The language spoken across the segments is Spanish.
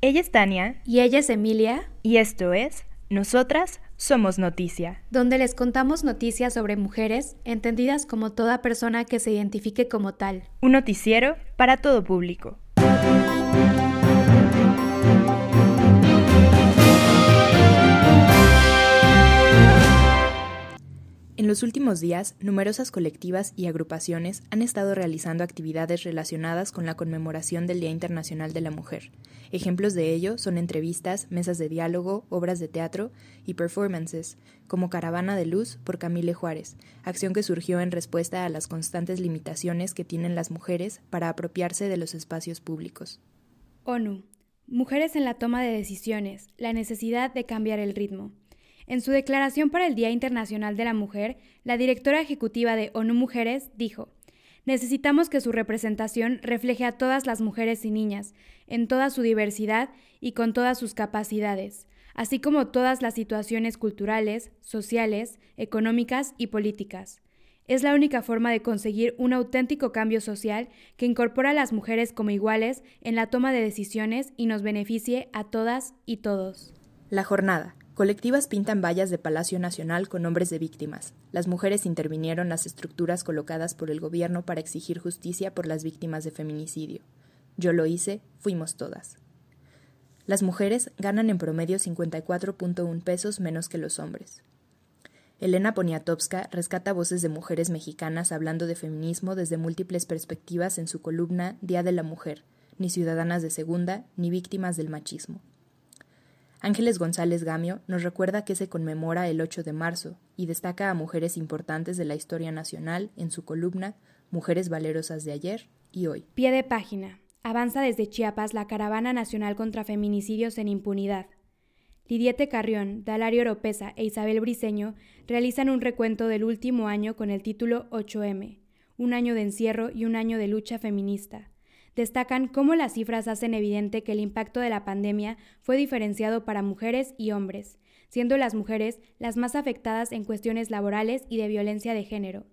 Ella es Tania. Y ella es Emilia. Y esto es Nosotras Somos Noticia. Donde les contamos noticias sobre mujeres, entendidas como toda persona que se identifique como tal. Un noticiero para todo público. Los últimos días, numerosas colectivas y agrupaciones han estado realizando actividades relacionadas con la conmemoración del Día Internacional de la Mujer. Ejemplos de ello son entrevistas, mesas de diálogo, obras de teatro y performances, como Caravana de Luz por Camille Juárez, acción que surgió en respuesta a las constantes limitaciones que tienen las mujeres para apropiarse de los espacios públicos. ONU. Mujeres en la toma de decisiones, la necesidad de cambiar el ritmo. En su declaración para el Día Internacional de la Mujer, la directora ejecutiva de ONU Mujeres dijo, Necesitamos que su representación refleje a todas las mujeres y niñas, en toda su diversidad y con todas sus capacidades, así como todas las situaciones culturales, sociales, económicas y políticas. Es la única forma de conseguir un auténtico cambio social que incorpora a las mujeres como iguales en la toma de decisiones y nos beneficie a todas y todos. La jornada, Colectivas pintan vallas de Palacio Nacional con nombres de víctimas. Las mujeres intervinieron las estructuras colocadas por el gobierno para exigir justicia por las víctimas de feminicidio. Yo lo hice, fuimos todas. Las mujeres ganan en promedio 54.1 pesos menos que los hombres. Elena Poniatowska rescata voces de mujeres mexicanas hablando de feminismo desde múltiples perspectivas en su columna Día de la Mujer, ni ciudadanas de segunda, ni víctimas del machismo. Ángeles González Gamio nos recuerda que se conmemora el 8 de marzo y destaca a mujeres importantes de la historia nacional en su columna Mujeres Valerosas de ayer y hoy. Pie de página. Avanza desde Chiapas la Caravana Nacional contra Feminicidios en Impunidad. Lidiete Carrión, Dalario Oropesa e Isabel Briceño realizan un recuento del último año con el título 8M, un año de encierro y un año de lucha feminista destacan cómo las cifras hacen evidente que el impacto de la pandemia fue diferenciado para mujeres y hombres, siendo las mujeres las más afectadas en cuestiones laborales y de violencia de género.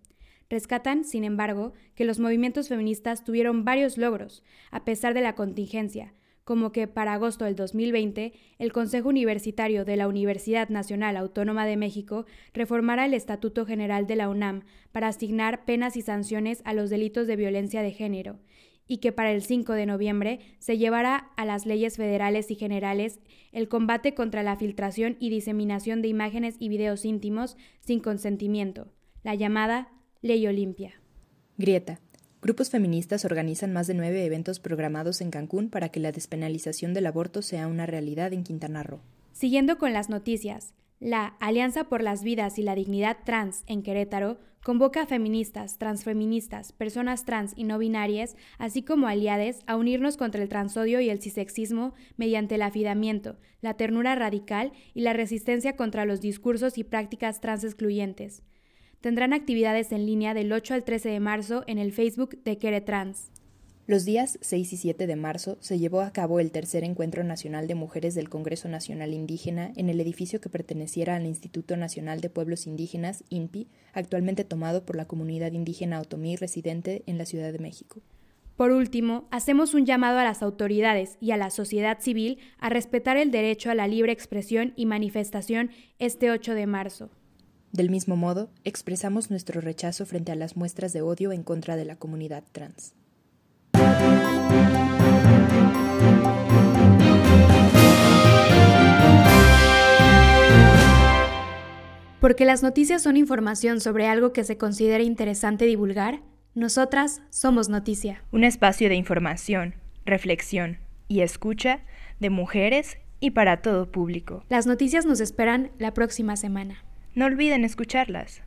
Rescatan, sin embargo, que los movimientos feministas tuvieron varios logros, a pesar de la contingencia, como que para agosto del 2020 el Consejo Universitario de la Universidad Nacional Autónoma de México reformara el Estatuto General de la UNAM para asignar penas y sanciones a los delitos de violencia de género, y que para el 5 de noviembre se llevará a las leyes federales y generales el combate contra la filtración y diseminación de imágenes y videos íntimos sin consentimiento, la llamada Ley Olimpia. Grieta. Grupos feministas organizan más de nueve eventos programados en Cancún para que la despenalización del aborto sea una realidad en Quintana Roo. Siguiendo con las noticias, la Alianza por las Vidas y la Dignidad Trans en Querétaro convoca a feministas, transfeministas, personas trans y no binarias, así como aliades, a unirnos contra el transodio y el cisexismo mediante el afidamiento, la ternura radical y la resistencia contra los discursos y prácticas trans excluyentes. Tendrán actividades en línea del 8 al 13 de marzo en el Facebook de Queretrans. Los días 6 y 7 de marzo se llevó a cabo el tercer Encuentro Nacional de Mujeres del Congreso Nacional Indígena en el edificio que perteneciera al Instituto Nacional de Pueblos Indígenas, INPI, actualmente tomado por la comunidad indígena otomí residente en la Ciudad de México. Por último, hacemos un llamado a las autoridades y a la sociedad civil a respetar el derecho a la libre expresión y manifestación este 8 de marzo. Del mismo modo, expresamos nuestro rechazo frente a las muestras de odio en contra de la comunidad trans. Porque las noticias son información sobre algo que se considera interesante divulgar, nosotras somos Noticia. Un espacio de información, reflexión y escucha de mujeres y para todo público. Las noticias nos esperan la próxima semana. No olviden escucharlas.